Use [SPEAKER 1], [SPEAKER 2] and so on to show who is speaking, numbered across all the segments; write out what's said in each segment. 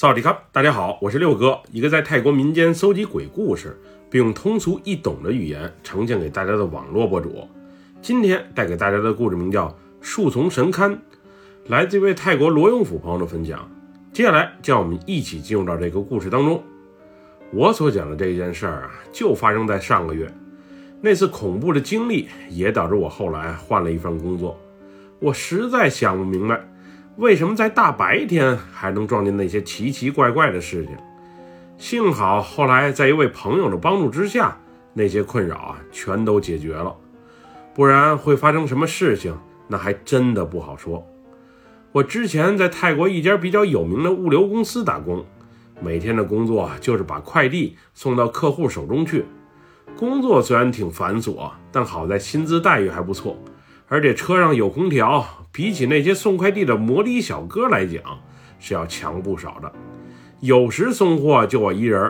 [SPEAKER 1] 萨瓦迪卡，大家好，我是六哥，一个在泰国民间搜集鬼故事，并用通俗易懂的语言呈现给大家的网络博主。今天带给大家的故事名叫《树丛神龛》，来自一位泰国罗永府朋友的分享。接下来，让我们一起进入到这个故事当中。我所讲的这件事儿啊，就发生在上个月。那次恐怖的经历也导致我后来换了一份工作。我实在想不明白。为什么在大白天还能撞见那些奇奇怪怪的事情？幸好后来在一位朋友的帮助之下，那些困扰啊全都解决了。不然会发生什么事情，那还真的不好说。我之前在泰国一家比较有名的物流公司打工，每天的工作就是把快递送到客户手中去。工作虽然挺繁琐，但好在薪资待遇还不错，而且车上有空调。比起那些送快递的摩的小哥来讲，是要强不少的。有时送货就我一人，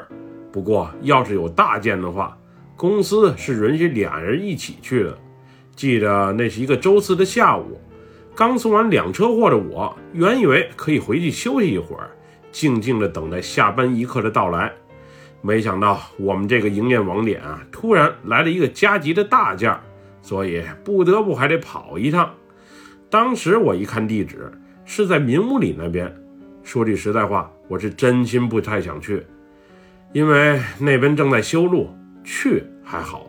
[SPEAKER 1] 不过要是有大件的话，公司是允许俩人一起去的。记得那是一个周四的下午，刚送完两车货的我，原以为可以回去休息一会儿，静静的等待下班一刻的到来。没想到我们这个营业网点啊，突然来了一个加急的大件，所以不得不还得跑一趟。当时我一看地址是在民屋里那边，说句实在话，我是真心不太想去，因为那边正在修路，去还好，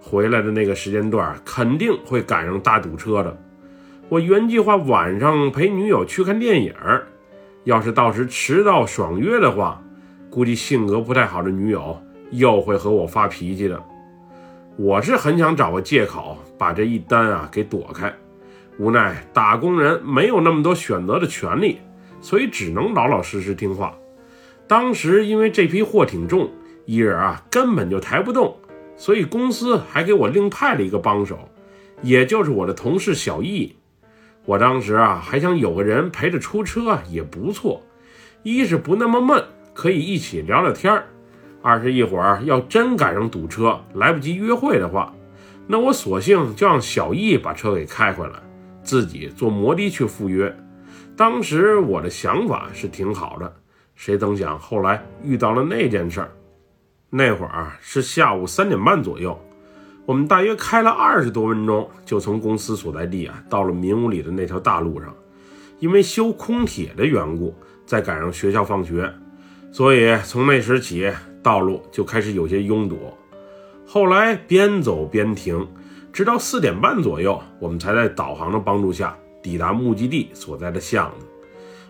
[SPEAKER 1] 回来的那个时间段肯定会赶上大堵车的。我原计划晚上陪女友去看电影，要是到时迟到爽约的话，估计性格不太好的女友又会和我发脾气的。我是很想找个借口把这一单啊给躲开。无奈打工人没有那么多选择的权利，所以只能老老实实听话。当时因为这批货挺重，一人啊根本就抬不动，所以公司还给我另派了一个帮手，也就是我的同事小易。我当时啊还想有个人陪着出车也不错，一是不那么闷，可以一起聊聊天儿；二是一会儿要真赶上堵车来不及约会的话，那我索性就让小易把车给开回来。自己坐摩的去赴约，当时我的想法是挺好的，谁曾想后来遇到了那件事儿。那会儿是下午三点半左右，我们大约开了二十多分钟，就从公司所在地啊到了民屋里的那条大路上。因为修空铁的缘故，再赶上学校放学，所以从那时起道路就开始有些拥堵。后来边走边停。直到四点半左右，我们才在导航的帮助下抵达目的地所在的巷子。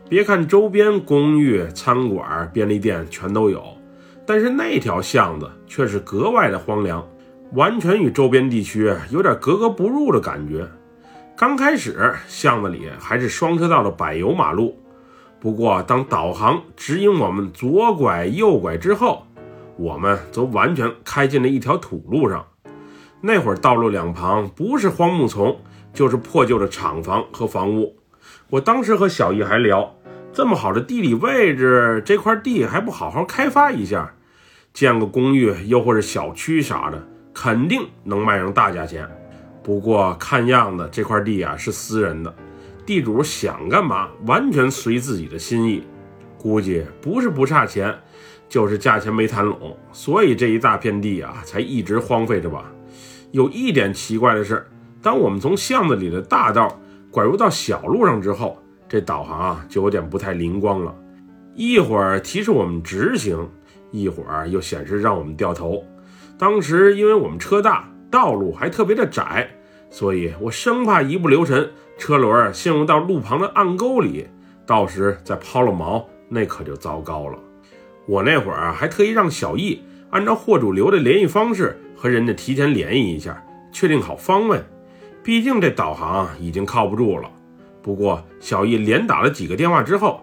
[SPEAKER 1] 别看周边公寓、餐馆、便利店全都有，但是那条巷子却是格外的荒凉，完全与周边地区有点格格不入的感觉。刚开始，巷子里还是双车道的柏油马路，不过当导航指引我们左拐右拐之后，我们则完全开进了一条土路上。那会儿道路两旁不是荒木丛，就是破旧的厂房和房屋。我当时和小易还聊，这么好的地理位置，这块地还不好好开发一下，建个公寓又或者小区啥的，肯定能卖上大价钱。不过看样子这块地啊是私人的，地主想干嘛完全随自己的心意。估计不是不差钱，就是价钱没谈拢，所以这一大片地啊才一直荒废着吧。有一点奇怪的是，当我们从巷子里的大道拐入到小路上之后，这导航啊就有点不太灵光了。一会儿提示我们直行，一会儿又显示让我们掉头。当时因为我们车大，道路还特别的窄，所以我生怕一不留神车轮陷入到路旁的暗沟里，到时再抛了锚，那可就糟糕了。我那会儿还特意让小易按照货主留的联系方式。和人家提前联系一下，确定好方位。毕竟这导航已经靠不住了。不过小易连打了几个电话之后，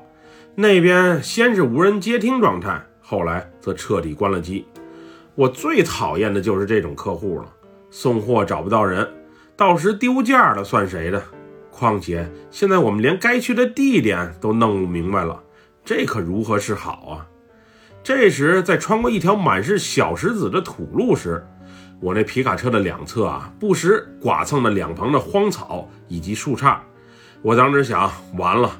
[SPEAKER 1] 那边先是无人接听状态，后来则彻底关了机。我最讨厌的就是这种客户了，送货找不到人，到时丢件了算谁的？况且现在我们连该去的地点都弄不明白了，这可如何是好啊？这时在穿过一条满是小石子的土路时，我那皮卡车的两侧啊，不时剐蹭着两旁的荒草以及树杈。我当时想，完了，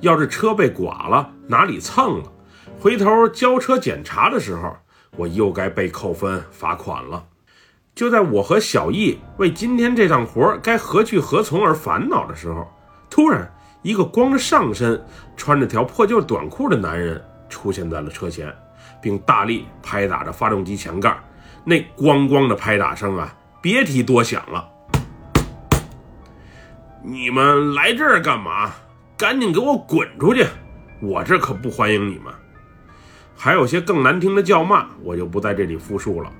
[SPEAKER 1] 要是车被剐了，哪里蹭了，回头交车检查的时候，我又该被扣分罚款了。就在我和小易为今天这趟活该何去何从而烦恼的时候，突然一个光着上身、穿着条破旧短裤的男人出现在了车前，并大力拍打着发动机前盖。那咣咣的拍打声啊，别提多响了。你们来这儿干嘛？赶紧给我滚出去！我这可不欢迎你们。还有些更难听的叫骂，我就不在这里复述了。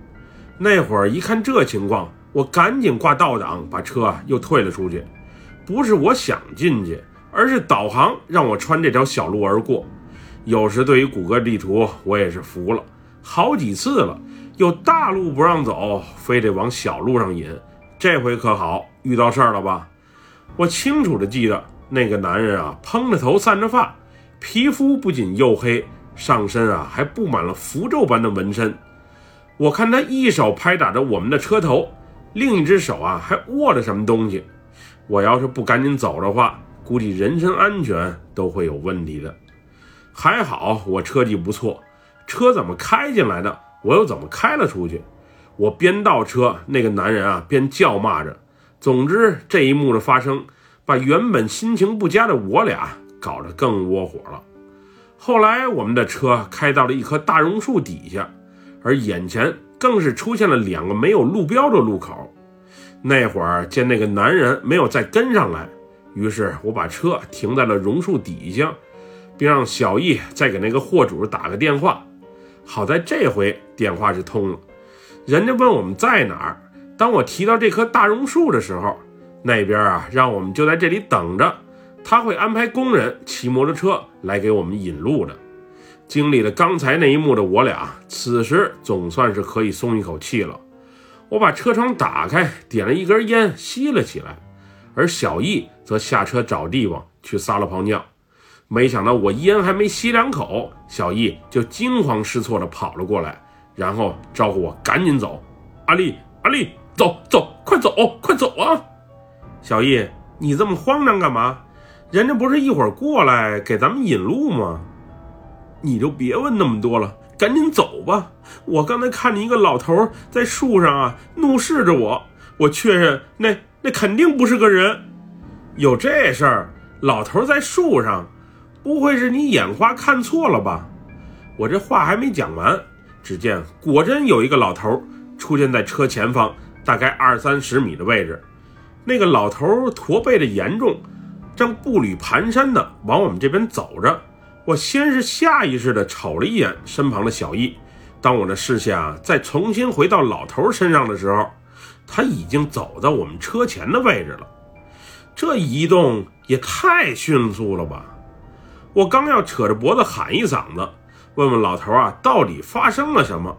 [SPEAKER 1] 那会儿一看这情况，我赶紧挂倒档，把车啊又退了出去。不是我想进去，而是导航让我穿这条小路而过。有时对于谷歌地图，我也是服了，好几次了，有大路不让走，非得往小路上引。这回可好，遇到事儿了吧？我清楚的记得，那个男人啊，蓬着头，散着发，皮肤不仅黝黑，上身啊还布满了符咒般的纹身。我看他一手拍打着我们的车头，另一只手啊还握着什么东西。我要是不赶紧走的话，估计人身安全都会有问题的。还好我车技不错，车怎么开进来的，我又怎么开了出去。我边倒车，那个男人啊边叫骂着。总之这一幕的发生，把原本心情不佳的我俩搞得更窝火了。后来我们的车开到了一棵大榕树底下。而眼前更是出现了两个没有路标的路口。那会儿见那个男人没有再跟上来，于是我把车停在了榕树底下，并让小易再给那个货主打个电话。好在这回电话是通了，人家问我们在哪儿。当我提到这棵大榕树的时候，那边啊让我们就在这里等着，他会安排工人骑摩托车来给我们引路的。经历了刚才那一幕的我俩，此时总算是可以松一口气了。我把车窗打开，点了一根烟，吸了起来，而小易则下车找地方去撒了泡尿。没想到我烟还没吸两口，小易就惊慌失措地跑了过来，然后招呼我赶紧走。阿丽，阿丽，走走，快走，快走啊！小易，你这么慌张干嘛？人家不是一会儿过来给咱们引路吗？你就别问那么多了，赶紧走吧。我刚才看见一个老头在树上啊，怒视着我。我确认，那那肯定不是个人。有这事儿？老头在树上，不会是你眼花看错了吧？我这话还没讲完，只见果真有一个老头出现在车前方，大概二三十米的位置。那个老头驼背的严重，正步履蹒跚的往我们这边走着。我先是下意识的瞅了一眼身旁的小易，当我的视线啊再重新回到老头身上的时候，他已经走到我们车前的位置了。这移动也太迅速了吧！我刚要扯着脖子喊一嗓子，问问老头啊到底发生了什么，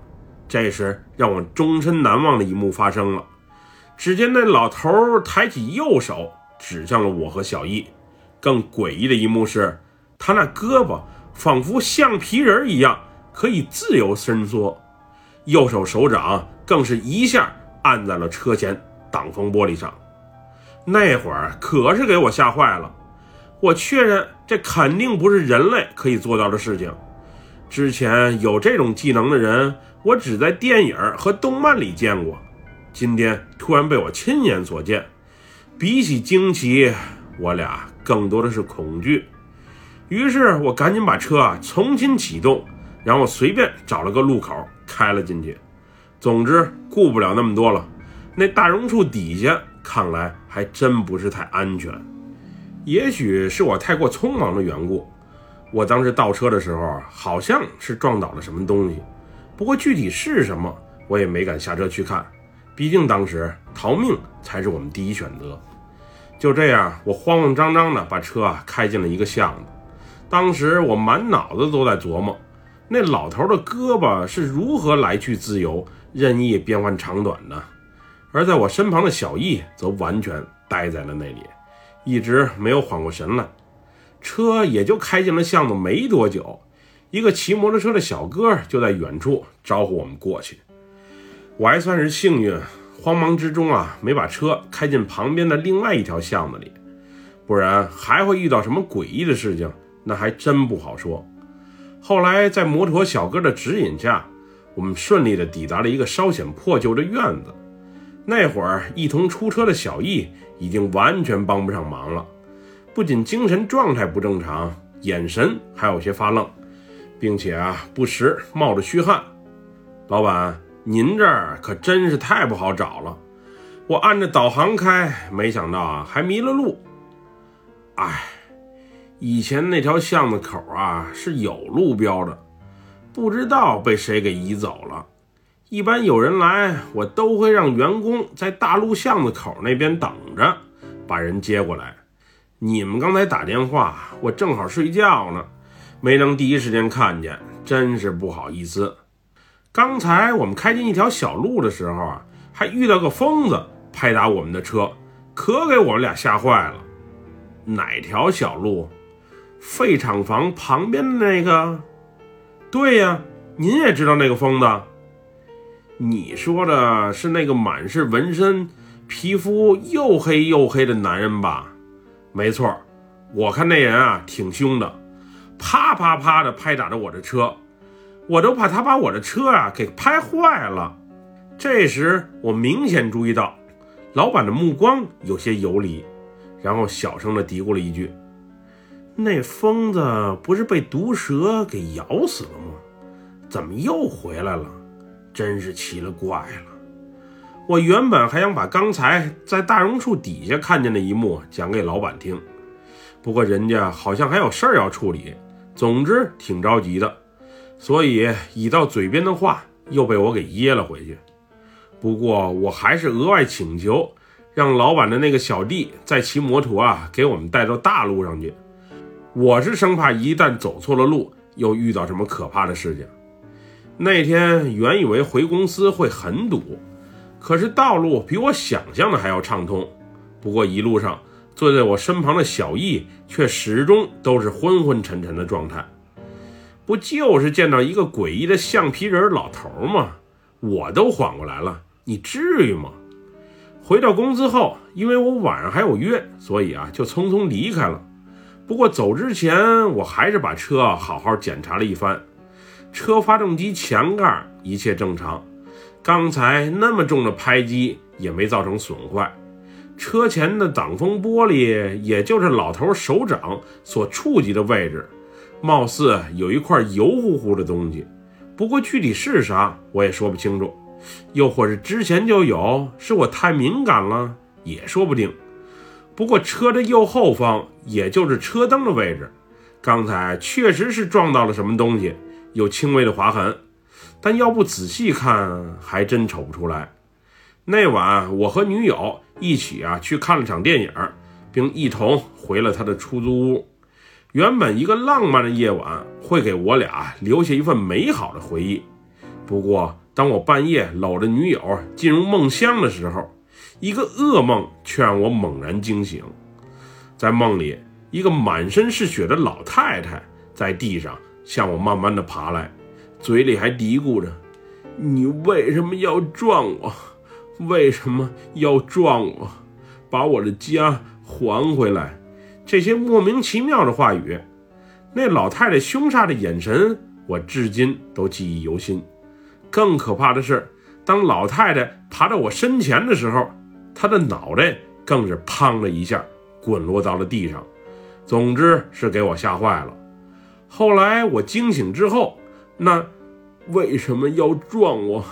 [SPEAKER 1] 这时让我终身难忘的一幕发生了。只见那老头抬起右手指向了我和小易，更诡异的一幕是。他那胳膊仿佛橡皮人一样，可以自由伸缩，右手手掌更是一下按在了车前挡风玻璃上。那会儿可是给我吓坏了，我确认这肯定不是人类可以做到的事情。之前有这种技能的人，我只在电影和动漫里见过，今天突然被我亲眼所见，比起惊奇，我俩更多的是恐惧。于是我赶紧把车啊重新启动，然后随便找了个路口开了进去。总之顾不了那么多了，那大榕树底下看来还真不是太安全。也许是我太过匆忙的缘故，我当时倒车的时候好像是撞倒了什么东西，不过具体是什么我也没敢下车去看，毕竟当时逃命才是我们第一选择。就这样，我慌慌张张的把车啊开进了一个巷子。当时我满脑子都在琢磨，那老头的胳膊是如何来去自由、任意变换长短的，而在我身旁的小易则完全呆在了那里，一直没有缓过神来。车也就开进了巷子没多久，一个骑摩托车的小哥就在远处招呼我们过去。我还算是幸运，慌忙之中啊，没把车开进旁边的另外一条巷子里，不然还会遇到什么诡异的事情。那还真不好说。后来在摩托小哥的指引下，我们顺利的抵达了一个稍显破旧的院子。那会儿一同出车的小易已经完全帮不上忙了，不仅精神状态不正常，眼神还有些发愣，并且啊不时冒着虚汗。老板，您这儿可真是太不好找了，我按着导航开，没想到啊还迷了路。哎，以前那条巷子口啊是有路标的，不知道被谁给移走了。一般有人来，我都会让员工在大路巷子口那边等着，把人接过来。你们刚才打电话，我正好睡觉呢，没能第一时间看见，真是不好意思。刚才我们开进一条小路的时候啊，还遇到个疯子拍打我们的车，可给我们俩吓坏了。哪条小路？废厂房旁边的那个？对呀，您也知道那个疯子。你说的是那个满是纹身、皮肤又黑又黑的男人吧？没错，我看那人啊挺凶的，啪啪啪的拍打着我的车，我都怕他把我的车啊给拍坏了。这时我明显注意到，老板的目光有些游离，然后小声的嘀咕了一句：“那疯子不是被毒蛇给咬死了吗？怎么又回来了？”真是奇了怪了！我原本还想把刚才在大榕树底下看见的一幕讲给老板听，不过人家好像还有事儿要处理，总之挺着急的，所以已到嘴边的话又被我给噎了回去。不过我还是额外请求，让老板的那个小弟再骑摩托啊，给我们带到大路上去。我是生怕一旦走错了路，又遇到什么可怕的事情。那天原以为回公司会很堵，可是道路比我想象的还要畅通。不过一路上坐在我身旁的小易却始终都是昏昏沉沉的状态。不就是见到一个诡异的橡皮人老头吗？我都缓过来了，你至于吗？回到公司后，因为我晚上还有约，所以啊就匆匆离开了。不过走之前，我还是把车好好检查了一番。车发动机前盖一切正常，刚才那么重的拍击也没造成损坏。车前的挡风玻璃，也就是老头手掌所触及的位置，貌似有一块油乎乎的东西。不过具体是啥，我也说不清楚。又或是之前就有，是我太敏感了，也说不定。不过车的右后方，也就是车灯的位置，刚才确实是撞到了什么东西。有轻微的划痕，但要不仔细看，还真瞅不出来。那晚我和女友一起啊去看了场电影，并一同回了他的出租屋。原本一个浪漫的夜晚会给我俩留下一份美好的回忆。不过，当我半夜搂着女友进入梦乡的时候，一个噩梦却让我猛然惊醒。在梦里，一个满身是血的老太太在地上。向我慢慢的爬来，嘴里还嘀咕着：“你为什么要撞我？为什么要撞我？把我的家还回来！”这些莫名其妙的话语，那老太太凶煞的眼神，我至今都记忆犹新。更可怕的是，当老太太爬到我身前的时候，她的脑袋更是砰的一下滚落到了地上。总之是给我吓坏了。后来我惊醒之后，那为什么要撞我？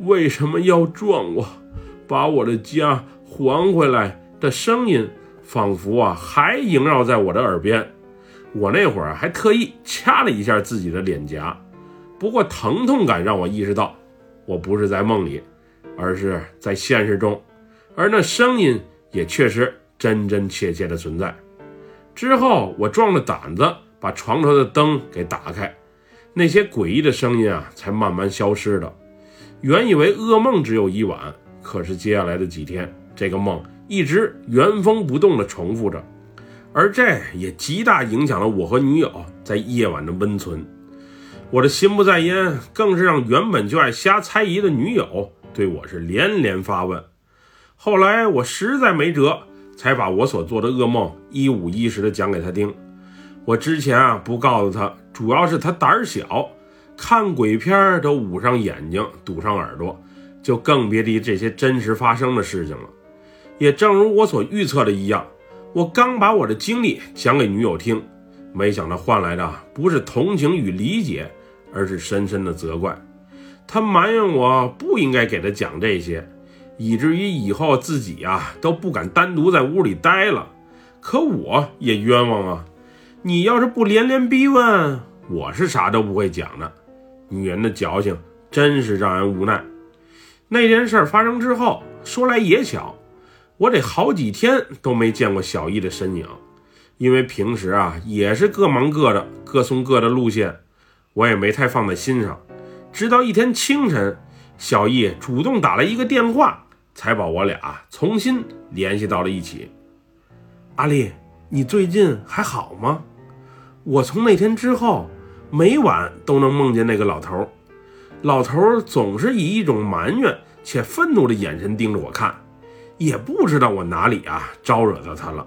[SPEAKER 1] 为什么要撞我？把我的家还回来的声音，仿佛啊还萦绕在我的耳边。我那会儿还特意掐了一下自己的脸颊，不过疼痛感让我意识到，我不是在梦里，而是在现实中，而那声音也确实真真切切的存在。之后我壮了胆子。把床头的灯给打开，那些诡异的声音啊，才慢慢消失了。原以为噩梦只有一晚，可是接下来的几天，这个梦一直原封不动地重复着，而这也极大影响了我和女友在夜晚的温存。我的心不在焉，更是让原本就爱瞎猜疑的女友对我是连连发问。后来我实在没辙，才把我所做的噩梦一五一十地讲给她听。我之前啊不告诉他，主要是他胆儿小，看鬼片都捂上眼睛，堵上耳朵，就更别提这些真实发生的事情了。也正如我所预测的一样，我刚把我的经历讲给女友听，没想到换来的不是同情与理解，而是深深的责怪。她埋怨我不应该给她讲这些，以至于以后自己啊都不敢单独在屋里待了。可我也冤枉啊！你要是不连连逼问，我是啥都不会讲的。女人的矫情真是让人无奈。那件事发生之后，说来也巧。我得好几天都没见过小易的身影，因为平时啊也是各忙各的，各送各的路线，我也没太放在心上。直到一天清晨，小易主动打了一个电话，才把我俩重新联系到了一起。阿丽，你最近还好吗？我从那天之后，每晚都能梦见那个老头，老头总是以一种埋怨且愤怒的眼神盯着我看。也不知道我哪里啊招惹到他了。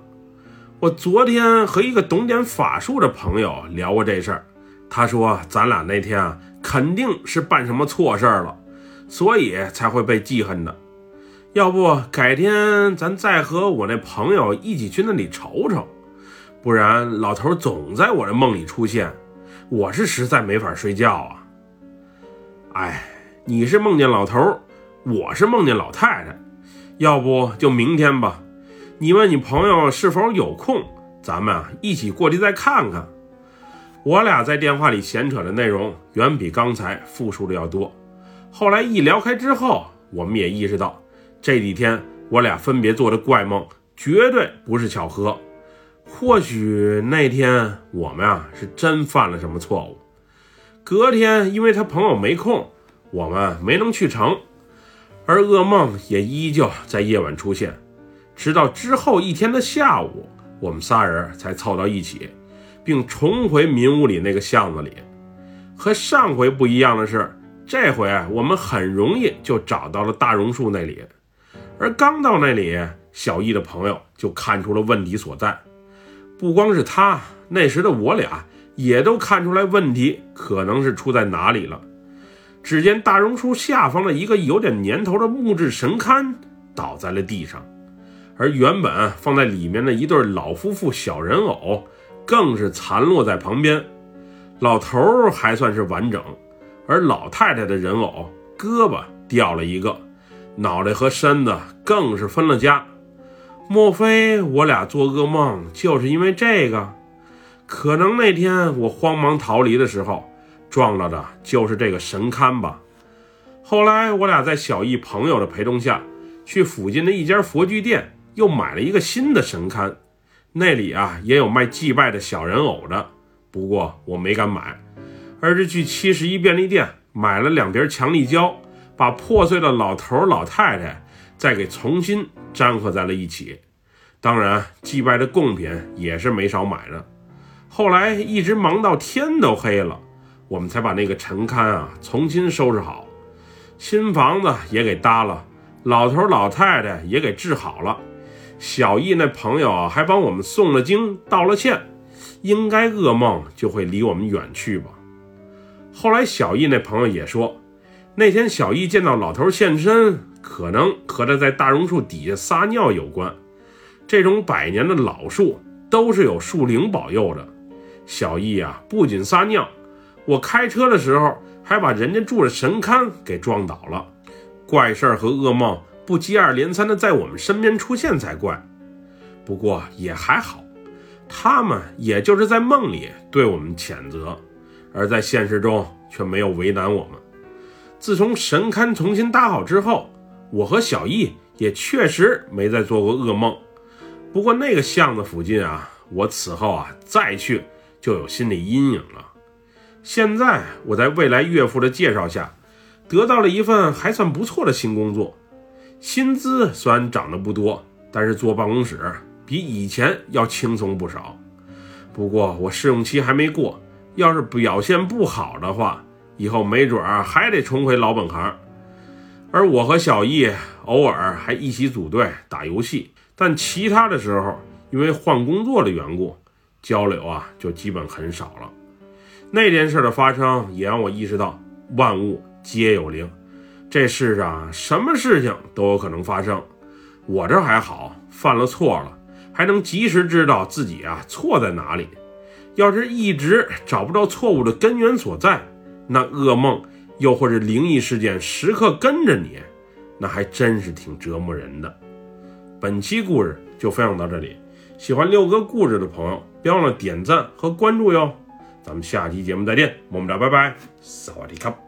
[SPEAKER 1] 我昨天和一个懂点法术的朋友聊过这事儿，他说咱俩那天啊肯定是办什么错事儿了，所以才会被记恨的。要不改天咱再和我那朋友一起去那里瞅瞅，不然老头总在我的梦里出现，我是实在没法睡觉啊。哎，你是梦见老头，我是梦见老太太。要不就明天吧，你问你朋友是否有空，咱们啊一起过去再看看。我俩在电话里闲扯的内容远比刚才复述的要多。后来一聊开之后，我们也意识到这几天我俩分别做的怪梦绝对不是巧合。或许那天我们啊是真犯了什么错误。隔天因为他朋友没空，我们没能去成。而噩梦也依旧在夜晚出现，直到之后一天的下午，我们仨人才凑到一起，并重回民屋里那个巷子里。和上回不一样的是，这回我们很容易就找到了大榕树那里。而刚到那里，小易的朋友就看出了问题所在。不光是他，那时的我俩也都看出来问题可能是出在哪里了。只见大榕树下方的一个有点年头的木质神龛倒在了地上，而原本放在里面的一对老夫妇小人偶更是残落在旁边。老头还算是完整，而老太太的人偶胳膊掉了一个，脑袋和身子更是分了家。莫非我俩做噩梦就是因为这个？可能那天我慌忙逃离的时候。撞到的就是这个神龛吧？后来我俩在小易朋友的陪同下去附近的一家佛具店，又买了一个新的神龛。那里啊也有卖祭拜的小人偶的，不过我没敢买，而是去七十一便利店买了两瓶强力胶，把破碎的老头老太太再给重新粘合在了一起。当然，祭拜的贡品也是没少买的。后来一直忙到天都黑了。我们才把那个陈龛啊重新收拾好，新房子也给搭了，老头老太太也给治好了，小易那朋友还帮我们诵了经道了歉，应该噩梦就会离我们远去吧。后来小易那朋友也说，那天小易见到老头现身，可能和他在大榕树底下撒尿有关。这种百年的老树都是有树灵保佑的，小易啊不仅撒尿。我开车的时候还把人家住的神龛给撞倒了，怪事儿和噩梦不接二连三的在我们身边出现才怪。不过也还好，他们也就是在梦里对我们谴责，而在现实中却没有为难我们。自从神龛重新搭好之后，我和小易也确实没再做过噩梦。不过那个巷子附近啊，我此后啊再去就有心理阴影了。现在我在未来岳父的介绍下，得到了一份还算不错的新工作，薪资虽然涨得不多，但是坐办公室比以前要轻松不少。不过我试用期还没过，要是表现不好的话，以后没准儿还得重回老本行。而我和小易偶尔还一起组队打游戏，但其他的时候因为换工作的缘故，交流啊就基本很少了。那件事的发生也让我意识到，万物皆有灵，这世上什么事情都有可能发生。我这还好，犯了错了，还能及时知道自己啊错在哪里。要是一直找不到错误的根源所在，那噩梦又或者灵异事件时刻跟着你，那还真是挺折磨人的。本期故事就分享到这里，喜欢六哥故事的朋友，别忘了点赞和关注哟。咱们下期节目再见，么么哒，拜拜，萨瓦迪卡。